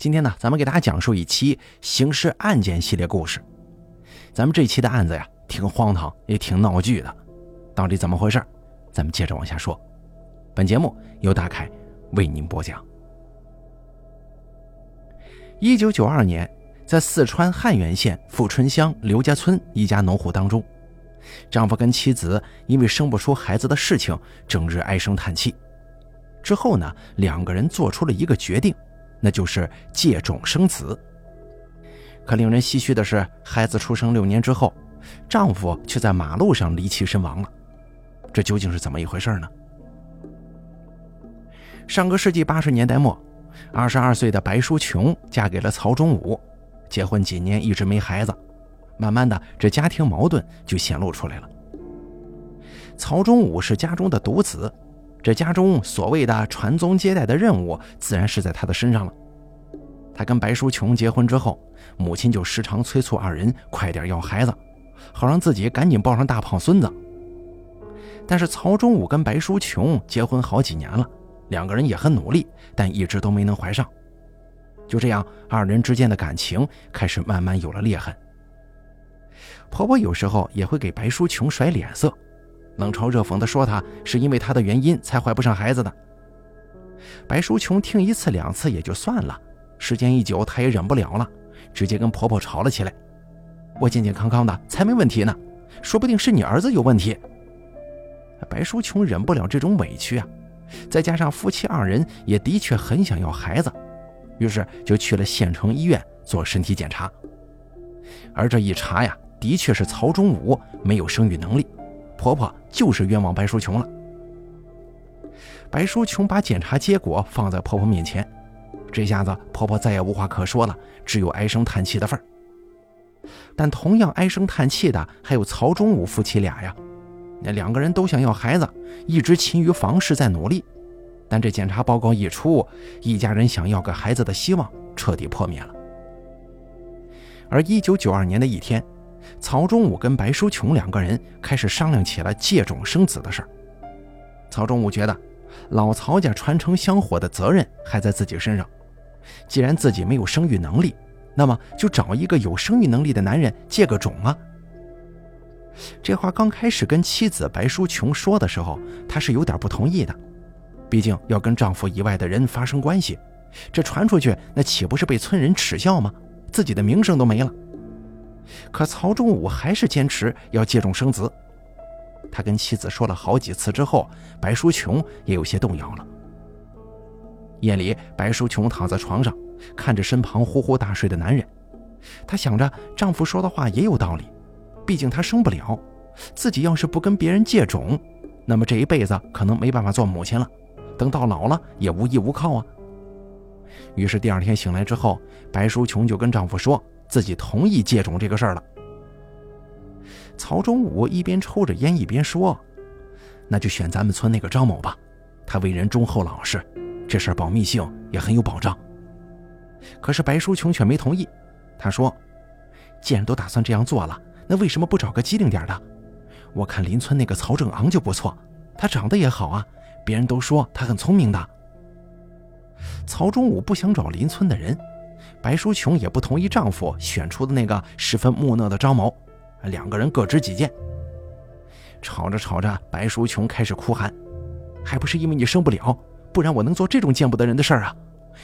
今天呢，咱们给大家讲述一期刑事案件系列故事。咱们这期的案子呀，挺荒唐，也挺闹剧的。到底怎么回事？咱们接着往下说。本节目由大凯为您播讲。一九九二年，在四川汉源县富春乡刘家村一家农户当中，丈夫跟妻子因为生不出孩子的事情，整日唉声叹气。之后呢，两个人做出了一个决定。那就是借种生子。可令人唏嘘的是，孩子出生六年之后，丈夫却在马路上离奇身亡了。这究竟是怎么一回事呢？上个世纪八十年代末，二十二岁的白淑琼嫁给了曹忠武，结婚几年一直没孩子，慢慢的这家庭矛盾就显露出来了。曹忠武是家中的独子。这家中所谓的传宗接代的任务，自然是在他的身上了。他跟白淑琼结婚之后，母亲就时常催促二人快点要孩子，好让自己赶紧抱上大胖孙子。但是曹忠武跟白淑琼结婚好几年了，两个人也很努力，但一直都没能怀上。就这样，二人之间的感情开始慢慢有了裂痕。婆婆有时候也会给白淑琼甩脸色。冷嘲热讽地说：“她是因为她的原因才怀不上孩子的。”白淑琼听一次两次也就算了，时间一久，她也忍不了了，直接跟婆婆吵了起来：“我健健康康的才没问题呢，说不定是你儿子有问题。”白淑琼忍不了这种委屈啊，再加上夫妻二人也的确很想要孩子，于是就去了县城医院做身体检查。而这一查呀，的确是曹忠武没有生育能力。婆婆就是冤枉白淑琼了。白淑琼把检查结果放在婆婆面前，这下子婆婆再也无话可说了，只有唉声叹气的份儿。但同样唉声叹气的还有曹忠武夫妻俩呀，那两个人都想要孩子，一直勤于房事在努力，但这检查报告一出，一家人想要个孩子的希望彻底破灭了。而一九九二年的一天。曹忠武跟白淑琼两个人开始商量起了借种生子的事儿。曹忠武觉得，老曹家传承香火的责任还在自己身上，既然自己没有生育能力，那么就找一个有生育能力的男人借个种啊。这话刚开始跟妻子白淑琼说的时候，他是有点不同意的，毕竟要跟丈夫以外的人发生关系，这传出去那岂不是被村人耻笑吗？自己的名声都没了。可曹忠武还是坚持要借种生子，他跟妻子说了好几次之后，白淑琼也有些动摇了。夜里，白淑琼躺在床上，看着身旁呼呼大睡的男人，她想着丈夫说的话也有道理，毕竟她生不了，自己要是不跟别人借种，那么这一辈子可能没办法做母亲了，等到老了也无依无靠啊。于是第二天醒来之后，白淑琼就跟丈夫说。自己同意借种这个事儿了。曹忠武一边抽着烟一边说：“那就选咱们村那个张某吧，他为人忠厚老实，这事儿保密性也很有保障。”可是白淑琼却没同意。她说：“既然都打算这样做了，那为什么不找个机灵点的？我看邻村那个曹正昂就不错，他长得也好啊，别人都说他很聪明的。”曹忠武不想找邻村的人。白淑琼也不同意丈夫选出的那个十分木讷的张某，两个人各执己见。吵着吵着，白淑琼开始哭喊：“还不是因为你生不了，不然我能做这种见不得人的事儿啊！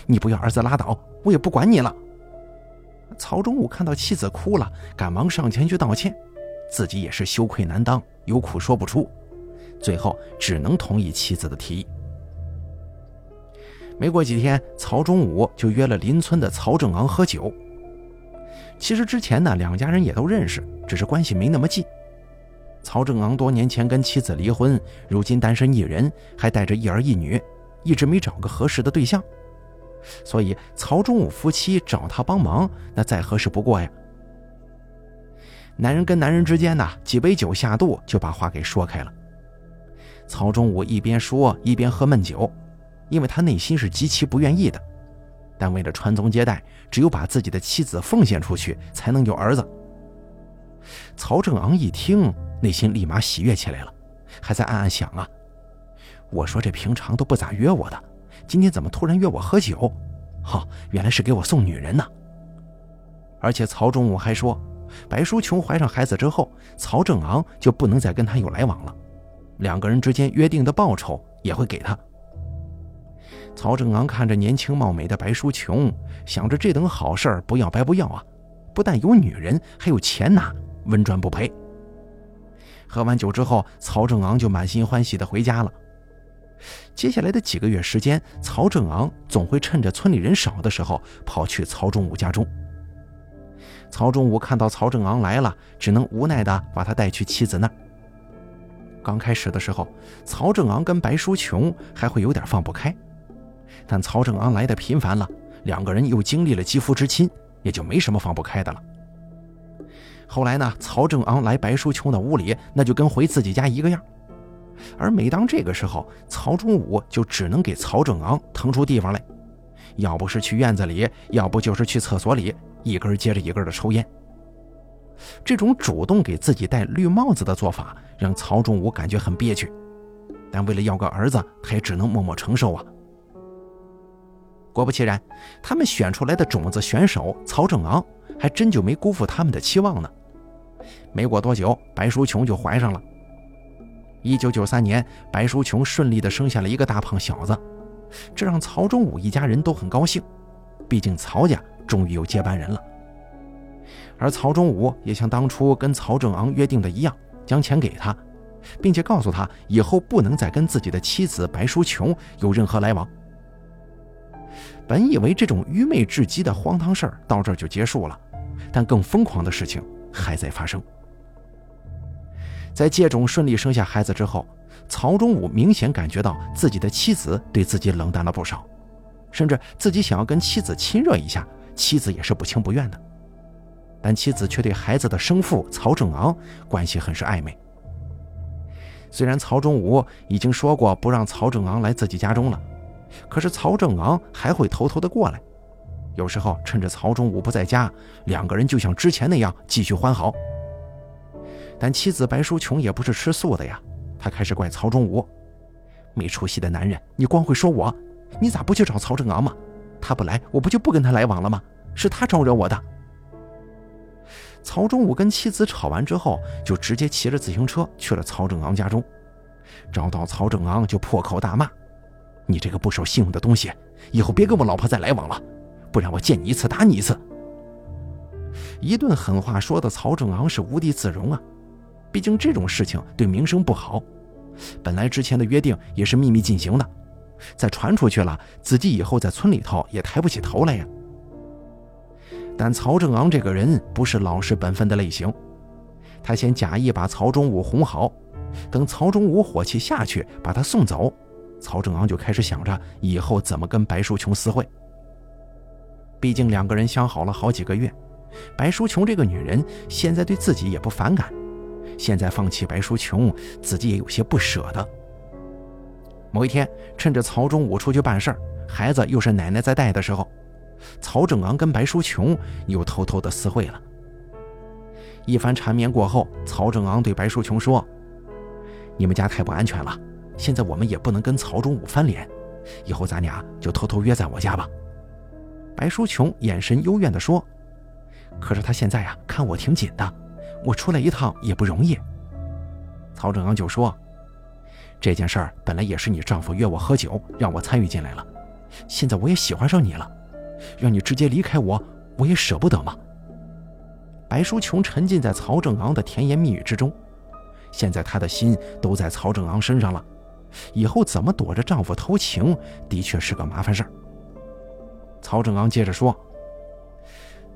你不要儿子拉倒，我也不管你了。”曹忠武看到妻子哭了，赶忙上前去道歉，自己也是羞愧难当，有苦说不出，最后只能同意妻子的提议。没过几天，曹忠武就约了邻村的曹正昂喝酒。其实之前呢，两家人也都认识，只是关系没那么近。曹正昂多年前跟妻子离婚，如今单身一人，还带着一儿一女，一直没找个合适的对象。所以曹忠武夫妻找他帮忙，那再合适不过呀。男人跟男人之间呢，几杯酒下肚，就把话给说开了。曹忠武一边说，一边喝闷酒。因为他内心是极其不愿意的，但为了传宗接代，只有把自己的妻子奉献出去，才能有儿子。曹正昂一听，内心立马喜悦起来了，还在暗暗想啊：“我说这平常都不咋约我的，今天怎么突然约我喝酒？哈，原来是给我送女人呢。而且曹中武还说，白淑琼怀上孩子之后，曹正昂就不能再跟他有来往了，两个人之间约定的报酬也会给他。曹正昂看着年轻貌美的白淑琼，想着这等好事不要白不要啊！不但有女人，还有钱拿，稳赚不赔。喝完酒之后，曹正昂就满心欢喜地回家了。接下来的几个月时间，曹正昂总会趁着村里人少的时候跑去曹忠武家中。曹忠武看到曹正昂来了，只能无奈地把他带去妻子那儿。刚开始的时候，曹正昂跟白淑琼还会有点放不开，但曹正昂来的频繁了，两个人又经历了肌肤之亲，也就没什么放不开的了。后来呢，曹正昂来白淑琼的屋里，那就跟回自己家一个样。而每当这个时候，曹忠武就只能给曹正昂腾出地方来，要不是去院子里，要不就是去厕所里，一根接着一根的抽烟。这种主动给自己戴绿帽子的做法，让曹忠武感觉很憋屈，但为了要个儿子，他也只能默默承受啊。果不其然，他们选出来的种子选手曹正昂，还真就没辜负他们的期望呢。没过多久，白淑琼就怀上了。一九九三年，白淑琼顺利地生下了一个大胖小子，这让曹忠武一家人都很高兴，毕竟曹家终于有接班人了。而曹忠武也像当初跟曹正昂约定的一样，将钱给他，并且告诉他以后不能再跟自己的妻子白淑琼有任何来往。本以为这种愚昧至极的荒唐事儿到这儿就结束了，但更疯狂的事情还在发生。在借种顺利生下孩子之后，曹忠武明显感觉到自己的妻子对自己冷淡了不少，甚至自己想要跟妻子亲热一下，妻子也是不情不愿的。但妻子却对孩子的生父曹正昂关系很是暧昧。虽然曹忠武已经说过不让曹正昂来自己家中了，可是曹正昂还会偷偷的过来，有时候趁着曹忠武不在家，两个人就像之前那样继续欢好。但妻子白淑琼也不是吃素的呀，她开始怪曹忠武，没出息的男人，你光会说我，你咋不去找曹正昂嘛？他不来，我不就不跟他来往了吗？是他招惹我的。曹忠武跟妻子吵完之后，就直接骑着自行车去了曹正昂家中，找到曹正昂就破口大骂：“你这个不守信用的东西，以后别跟我老婆再来往了，不然我见你一次打你一次。”一顿狠话说的曹正昂是无地自容啊。毕竟这种事情对名声不好，本来之前的约定也是秘密进行的，再传出去了，自己以后在村里头也抬不起头来呀。但曹正昂这个人不是老实本分的类型，他先假意把曹忠武哄好，等曹忠武火气下去，把他送走，曹正昂就开始想着以后怎么跟白淑琼私会。毕竟两个人相好了好几个月，白淑琼这个女人现在对自己也不反感。现在放弃白淑琼，自己也有些不舍得。某一天，趁着曹中武出去办事儿，孩子又是奶奶在带的时候，曹正昂跟白淑琼又偷偷的私会了。一番缠绵过后，曹正昂对白淑琼说：“你们家太不安全了，现在我们也不能跟曹忠武翻脸，以后咱俩就偷偷约在我家吧。”白淑琼眼神幽怨地说：“可是他现在呀，看我挺紧的。”我出来一趟也不容易。曹正昂就说：“这件事儿本来也是你丈夫约我喝酒，让我参与进来了。现在我也喜欢上你了，让你直接离开我，我也舍不得嘛。”白淑琼沉浸在曹正昂的甜言蜜语之中，现在她的心都在曹正昂身上了。以后怎么躲着丈夫偷情，的确是个麻烦事儿。曹正昂接着说：“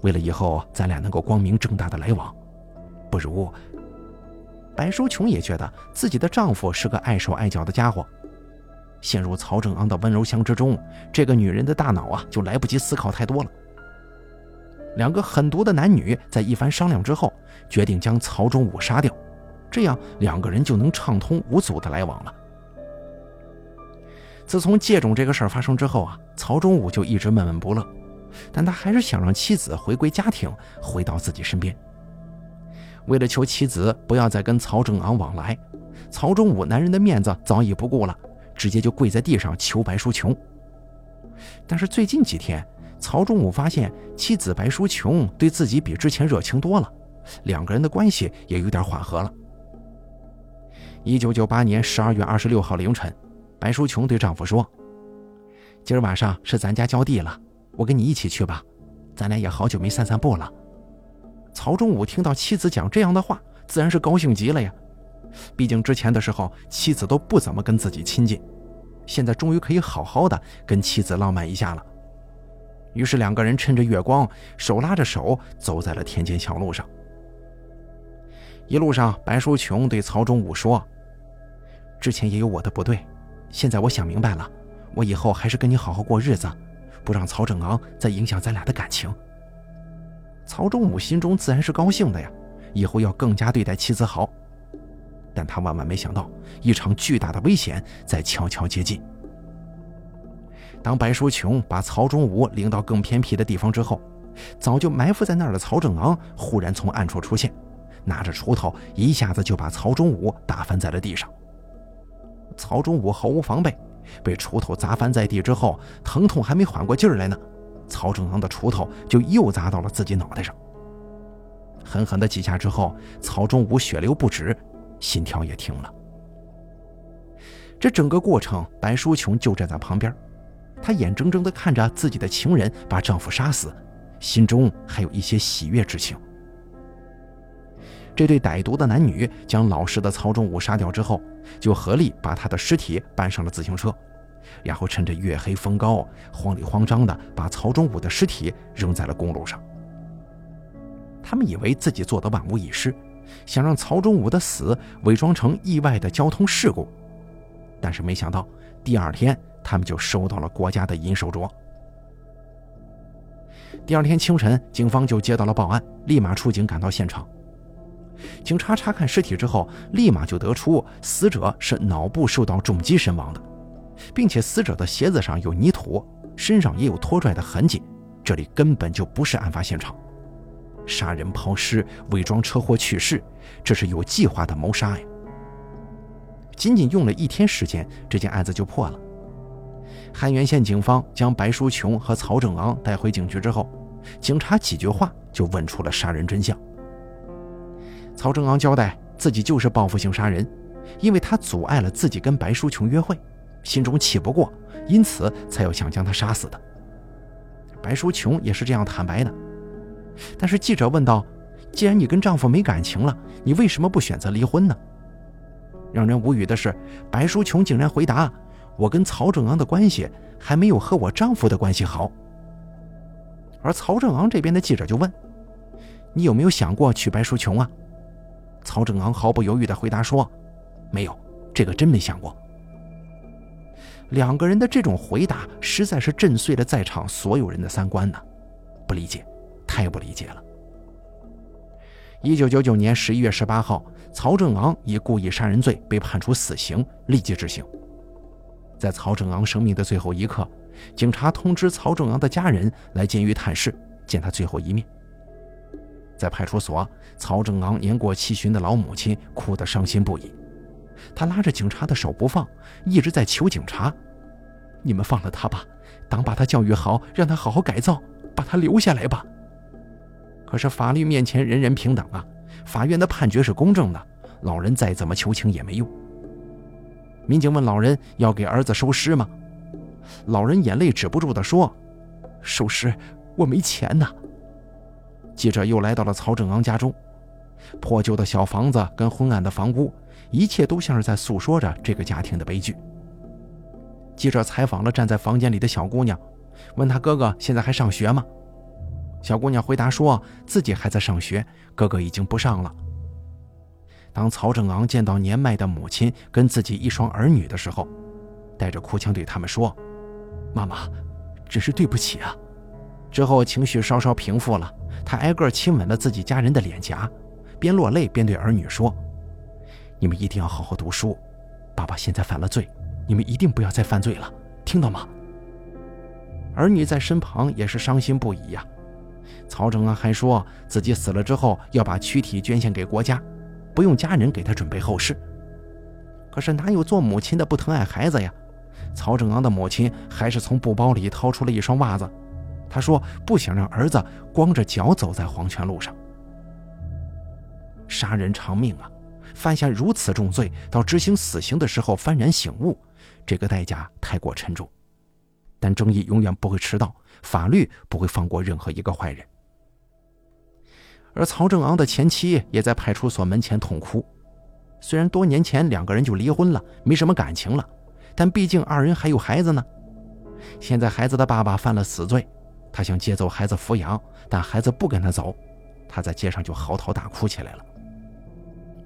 为了以后咱俩能够光明正大的来往。”不如，白淑琼也觉得自己的丈夫是个碍手碍脚的家伙。陷入曹正昂的温柔乡之中，这个女人的大脑啊，就来不及思考太多了。两个狠毒的男女在一番商量之后，决定将曹忠武杀掉，这样两个人就能畅通无阻的来往了。自从借种这个事儿发生之后啊，曹忠武就一直闷闷不乐，但他还是想让妻子回归家庭，回到自己身边。为了求妻子不要再跟曹正昂往来，曹忠武男人的面子早已不顾了，直接就跪在地上求白淑琼。但是最近几天，曹忠武发现妻子白淑琼对自己比之前热情多了，两个人的关系也有点缓和了。一九九八年十二月二十六号凌晨，白淑琼对丈夫说：“今儿晚上是咱家浇地了，我跟你一起去吧，咱俩也好久没散散步了。”曹忠武听到妻子讲这样的话，自然是高兴极了呀。毕竟之前的时候，妻子都不怎么跟自己亲近，现在终于可以好好的跟妻子浪漫一下了。于是两个人趁着月光，手拉着手走在了田间小路上。一路上，白淑琼对曹忠武说：“之前也有我的不对，现在我想明白了，我以后还是跟你好好过日子，不让曹正昂再影响咱俩的感情。”曹忠武心中自然是高兴的呀，以后要更加对待妻子好。但他万万没想到，一场巨大的危险在悄悄接近。当白淑琼把曹忠武领到更偏僻的地方之后，早就埋伏在那儿的曹正昂忽然从暗处出现，拿着锄头一下子就把曹忠武打翻在了地上。曹忠武毫无防备，被锄头砸翻在地之后，疼痛还没缓过劲儿来呢，曹正昂的锄头就又砸到了自己脑袋上。狠狠的几下之后，曹忠武血流不止，心跳也停了。这整个过程，白淑琼就站在旁边。她眼睁睁地看着自己的情人把丈夫杀死，心中还有一些喜悦之情。这对歹毒的男女将老实的曹忠武杀掉之后，就合力把他的尸体搬上了自行车，然后趁着月黑风高，慌里慌张地把曹忠武的尸体扔在了公路上。他们以为自己做得万无一失，想让曹忠武的死伪装成意外的交通事故，但是没想到第二天。他们就收到了国家的银手镯。第二天清晨，警方就接到了报案，立马出警赶到现场。警察查看尸体之后，立马就得出死者是脑部受到重击身亡的，并且死者的鞋子上有泥土，身上也有拖拽的痕迹，这里根本就不是案发现场。杀人抛尸，伪装车祸去世，这是有计划的谋杀呀！仅仅用了一天时间，这件案子就破了。汉源县警方将白淑琼和曹正昂带回警局之后，警察几句话就问出了杀人真相。曹正昂交代自己就是报复性杀人，因为他阻碍了自己跟白淑琼约会，心中气不过，因此才要想将她杀死的。白淑琼也是这样坦白的。但是记者问道：“既然你跟丈夫没感情了，你为什么不选择离婚呢？”让人无语的是，白淑琼竟然回答。我跟曹正昂的关系还没有和我丈夫的关系好，而曹正昂这边的记者就问：“你有没有想过娶白淑琼啊？”曹正昂毫不犹豫地回答说：“没有，这个真没想过。”两个人的这种回答实在是震碎了在场所有人的三观呢，不理解，太不理解了。一九九九年十一月十八号，曹正昂以故意杀人罪被判处死刑，立即执行。在曹正昂生命的最后一刻，警察通知曹正昂的家人来监狱探视，见他最后一面。在派出所，曹正昂年过七旬的老母亲哭得伤心不已，他拉着警察的手不放，一直在求警察：“你们放了他吧，党把他教育好，让他好好改造，把他留下来吧。”可是法律面前人人平等啊，法院的判决是公正的，老人再怎么求情也没用。民警问老人：“要给儿子收尸吗？”老人眼泪止不住地说：“收尸，我没钱呐。”记者又来到了曹正昂家中，破旧的小房子跟昏暗的房屋，一切都像是在诉说着这个家庭的悲剧。记者采访了站在房间里的小姑娘，问她哥哥现在还上学吗？小姑娘回答说自己还在上学，哥哥已经不上了。当曹正昂见到年迈的母亲跟自己一双儿女的时候，带着哭腔对他们说：“妈妈，真是对不起啊。”之后情绪稍稍平复了，他挨个亲吻了自己家人的脸颊，边落泪边对儿女说：“你们一定要好好读书，爸爸现在犯了罪，你们一定不要再犯罪了，听到吗？”儿女在身旁也是伤心不已呀。曹正昂还说自己死了之后要把躯体捐献给国家。不用家人给他准备后事，可是哪有做母亲的不疼爱孩子呀？曹正昂的母亲还是从布包里掏出了一双袜子，他说不想让儿子光着脚走在黄泉路上。杀人偿命啊！犯下如此重罪，到执行死刑的时候幡然醒悟，这个代价太过沉重。但正义永远不会迟到，法律不会放过任何一个坏人。而曹正昂的前妻也在派出所门前痛哭。虽然多年前两个人就离婚了，没什么感情了，但毕竟二人还有孩子呢。现在孩子的爸爸犯了死罪，他想接走孩子抚养，但孩子不跟他走，他在街上就嚎啕大哭起来了。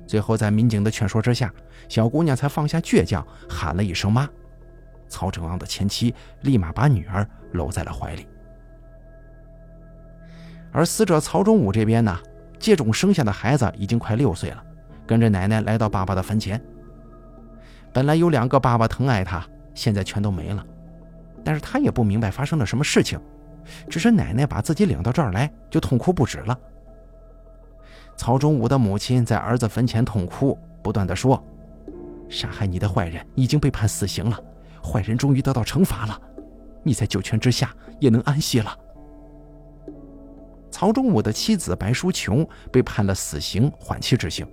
最后在民警的劝说之下，小姑娘才放下倔强，喊了一声“妈”。曹正旺的前妻立马把女儿搂在了怀里。而死者曹忠武这边呢，接种生下的孩子已经快六岁了，跟着奶奶来到爸爸的坟前。本来有两个爸爸疼爱他，现在全都没了。但是他也不明白发生了什么事情，只是奶奶把自己领到这儿来，就痛哭不止了。曹忠武的母亲在儿子坟前痛哭，不断的说：“杀害你的坏人已经被判死刑了，坏人终于得到惩罚了，你在九泉之下也能安息了。”曹忠武的妻子白淑琼被判了死刑缓期执行，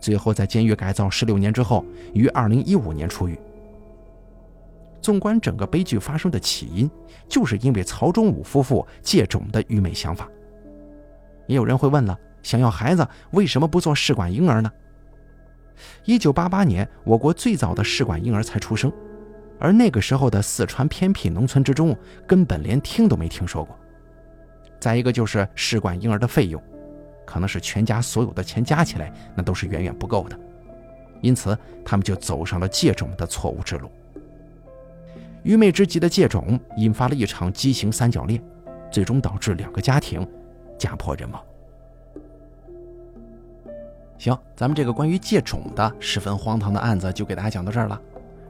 最后在监狱改造十六年之后，于二零一五年出狱。纵观整个悲剧发生的起因，就是因为曹忠武夫妇借种的愚昧想法。也有人会问了：想要孩子，为什么不做试管婴儿呢？一九八八年，我国最早的试管婴儿才出生，而那个时候的四川偏僻农村之中，根本连听都没听说过。再一个就是试管婴儿的费用，可能是全家所有的钱加起来，那都是远远不够的，因此他们就走上了借种的错误之路。愚昧之极的借种引发了一场畸形三角恋，最终导致两个家庭家破人亡。行，咱们这个关于借种的十分荒唐的案子就给大家讲到这儿了。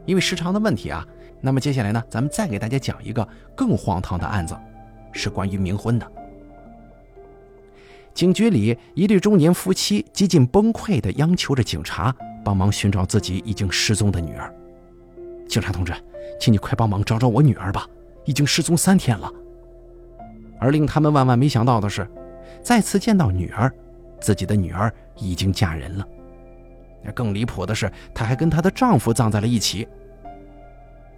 因为时长的问题啊，那么接下来呢，咱们再给大家讲一个更荒唐的案子，是关于冥婚的。警局里，一对中年夫妻几近崩溃地央求着警察帮忙寻找自己已经失踪的女儿。警察同志。请你快帮忙找找我女儿吧，已经失踪三天了。而令他们万万没想到的是，再次见到女儿，自己的女儿已经嫁人了。更离谱的是，她还跟她的丈夫葬在了一起。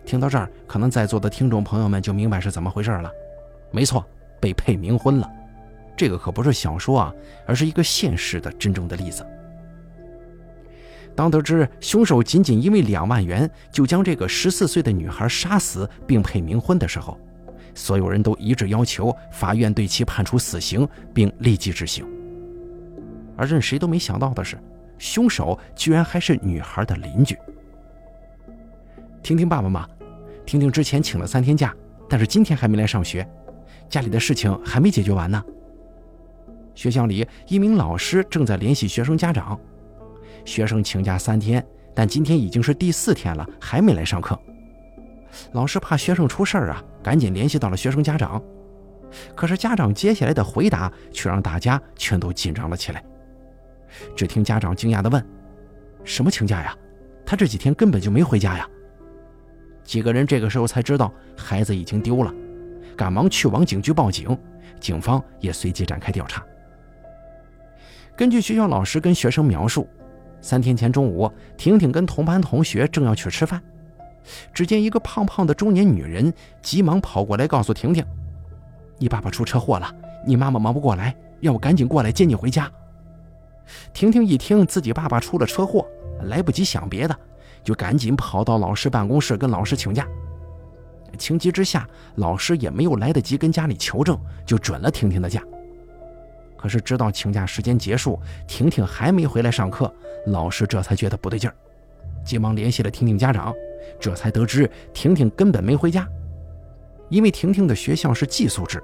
听到这儿，可能在座的听众朋友们就明白是怎么回事了。没错，被配冥婚了。这个可不是小说啊，而是一个现实的真正的例子。当得知凶手仅仅因为两万元就将这个十四岁的女孩杀死并配冥婚的时候，所有人都一致要求法院对其判处死刑并立即执行。而任谁都没想到的是，凶手居然还是女孩的邻居。听听爸爸嘛，听听之前请了三天假，但是今天还没来上学，家里的事情还没解决完呢。学校里一名老师正在联系学生家长。学生请假三天，但今天已经是第四天了，还没来上课。老师怕学生出事儿啊，赶紧联系到了学生家长。可是家长接下来的回答却让大家全都紧张了起来。只听家长惊讶地问：“什么请假呀？他这几天根本就没回家呀！”几个人这个时候才知道孩子已经丢了，赶忙去往警局报警，警方也随即展开调查。根据学校老师跟学生描述。三天前中午，婷婷跟同班同学正要去吃饭，只见一个胖胖的中年女人急忙跑过来，告诉婷婷：“你爸爸出车祸了，你妈妈忙不过来，让我赶紧过来接你回家。”婷婷一听自己爸爸出了车祸，来不及想别的，就赶紧跑到老师办公室跟老师请假。情急之下，老师也没有来得及跟家里求证，就准了婷婷的假。可是，直到请假时间结束，婷婷还没回来上课，老师这才觉得不对劲儿，急忙联系了婷婷家长，这才得知婷婷根本没回家。因为婷婷的学校是寄宿制，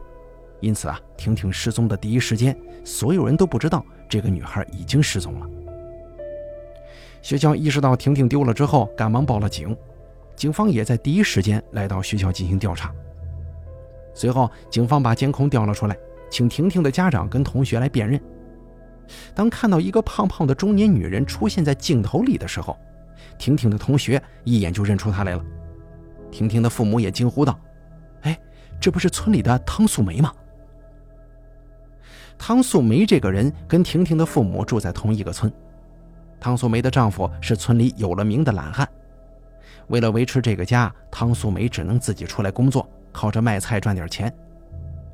因此啊，婷婷失踪的第一时间，所有人都不知道这个女孩已经失踪了。学校意识到婷婷丢了之后，赶忙报了警，警方也在第一时间来到学校进行调查。随后，警方把监控调了出来。请婷婷的家长跟同学来辨认。当看到一个胖胖的中年女人出现在镜头里的时候，婷婷的同学一眼就认出她来了。婷婷的父母也惊呼道：“哎，这不是村里的汤素梅吗？汤素梅这个人跟婷婷的父母住在同一个村。汤素梅的丈夫是村里有了名的懒汉，为了维持这个家，汤素梅只能自己出来工作，靠着卖菜赚点钱。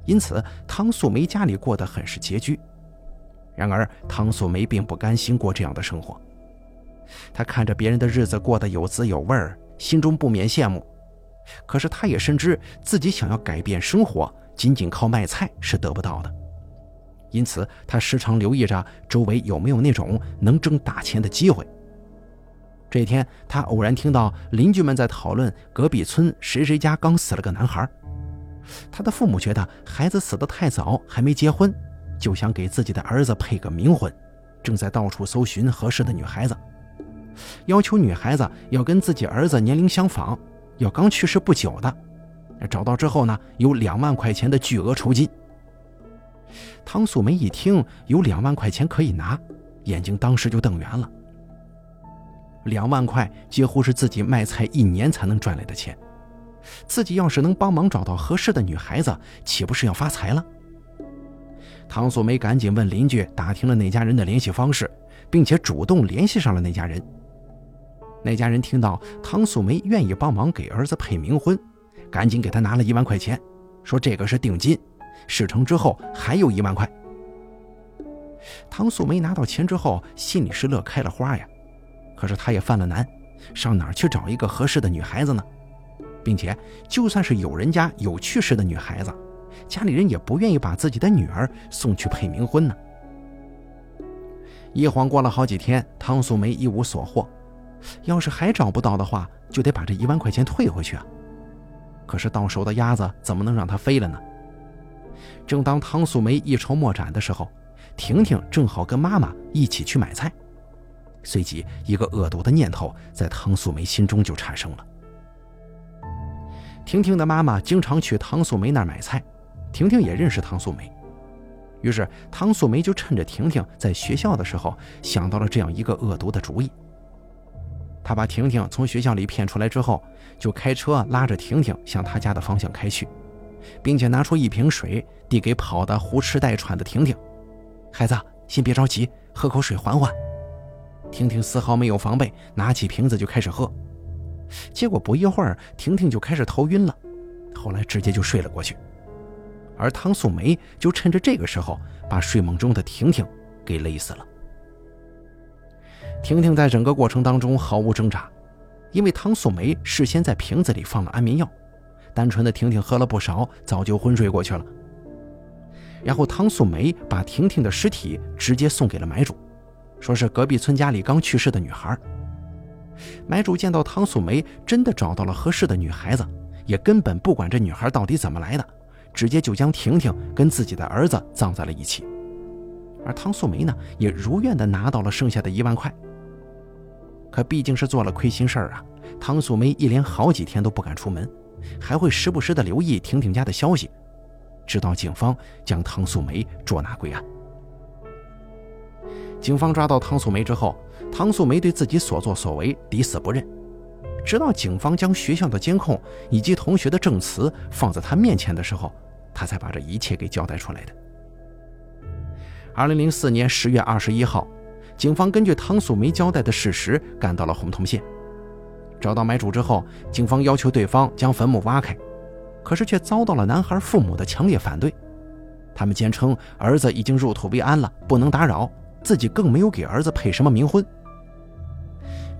因此，汤素梅家里过得很是拮据。然而，汤素梅并不甘心过这样的生活。她看着别人的日子过得有滋有味儿，心中不免羡慕。可是，她也深知自己想要改变生活，仅仅靠卖菜是得不到的。因此，她时常留意着周围有没有那种能挣大钱的机会。这天，她偶然听到邻居们在讨论隔壁村谁谁家刚死了个男孩。他的父母觉得孩子死得太早，还没结婚。就想给自己的儿子配个冥婚，正在到处搜寻合适的女孩子，要求女孩子要跟自己儿子年龄相仿，要刚去世不久的。找到之后呢，有两万块钱的巨额酬金。汤素梅一听有两万块钱可以拿，眼睛当时就瞪圆了。两万块几乎是自己卖菜一年才能赚来的钱，自己要是能帮忙找到合适的女孩子，岂不是要发财了？唐素梅赶紧问邻居打听了那家人的联系方式，并且主动联系上了那家人。那家人听到唐素梅愿意帮忙给儿子配冥婚，赶紧给他拿了一万块钱，说这个是定金，事成之后还有一万块。唐素梅拿到钱之后，心里是乐开了花呀，可是她也犯了难，上哪儿去找一个合适的女孩子呢？并且就算是有人家有去世的女孩子。家里人也不愿意把自己的女儿送去配冥婚呢。一晃过了好几天，汤素梅一无所获。要是还找不到的话，就得把这一万块钱退回去啊。可是到手的鸭子怎么能让它飞了呢？正当汤素梅一筹莫展的时候，婷婷正好跟妈妈一起去买菜。随即，一个恶毒的念头在汤素梅心中就产生了。婷婷的妈妈经常去唐素梅那儿买菜。婷婷也认识唐素梅，于是唐素梅就趁着婷婷在学校的时候，想到了这样一个恶毒的主意。他把婷婷从学校里骗出来之后，就开车拉着婷婷向他家的方向开去，并且拿出一瓶水递给跑得呼哧带喘的婷婷：“孩子，先别着急，喝口水缓缓。”婷婷丝毫没有防备，拿起瓶子就开始喝。结果不一会儿，婷婷就开始头晕了，后来直接就睡了过去。而汤素梅就趁着这个时候，把睡梦中的婷婷给勒死了。婷婷在整个过程当中毫无挣扎，因为汤素梅事先在瓶子里放了安眠药，单纯的婷婷喝了不少，早就昏睡过去了。然后汤素梅把婷婷的尸体直接送给了买主，说是隔壁村家里刚去世的女孩。买主见到汤素梅真的找到了合适的女孩子，也根本不管这女孩到底怎么来的。直接就将婷婷跟自己的儿子葬在了一起，而汤素梅呢，也如愿的拿到了剩下的一万块。可毕竟是做了亏心事儿啊，汤素梅一连好几天都不敢出门，还会时不时的留意婷婷家的消息，直到警方将汤素梅捉拿归案。警方抓到汤素梅之后，汤素梅对自己所作所为抵死不认。直到警方将学校的监控以及同学的证词放在他面前的时候，他才把这一切给交代出来的。二零零四年十月二十一号，警方根据汤素梅交代的事实赶到了红通县，找到买主之后，警方要求对方将坟墓挖开，可是却遭到了男孩父母的强烈反对。他们坚称儿子已经入土为安了，不能打扰，自己更没有给儿子配什么冥婚。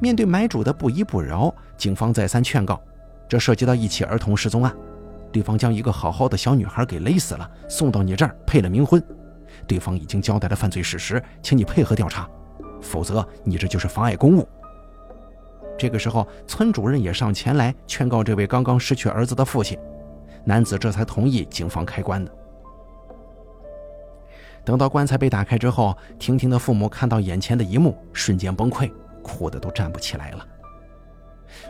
面对买主的不依不饶，警方再三劝告，这涉及到一起儿童失踪案，对方将一个好好的小女孩给勒死了，送到你这儿配了冥婚，对方已经交代了犯罪事实，请你配合调查，否则你这就是妨碍公务。这个时候，村主任也上前来劝告这位刚刚失去儿子的父亲，男子这才同意警方开棺的。等到棺材被打开之后，婷婷的父母看到眼前的一幕，瞬间崩溃。哭的都站不起来了。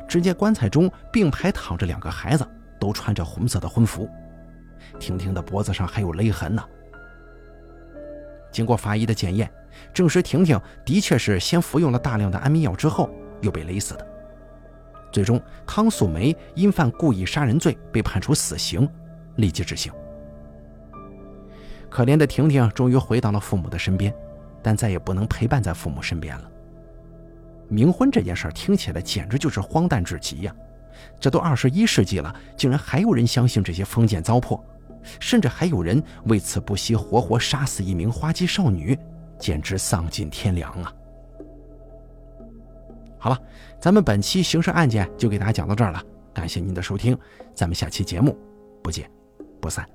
只见棺材中并排躺着两个孩子，都穿着红色的婚服，婷婷的脖子上还有勒痕呢。经过法医的检验，证实婷婷的确是先服用了大量的安眠药之后又被勒死的。最终，汤素梅因犯故意杀人罪被判处死刑，立即执行。可怜的婷婷终于回到了父母的身边，但再也不能陪伴在父母身边了。冥婚这件事听起来简直就是荒诞至极呀！这都二十一世纪了，竟然还有人相信这些封建糟粕，甚至还有人为此不惜活活杀死一名花季少女，简直丧尽天良啊！好了，咱们本期刑事案件就给大家讲到这儿了，感谢您的收听，咱们下期节目不见不散。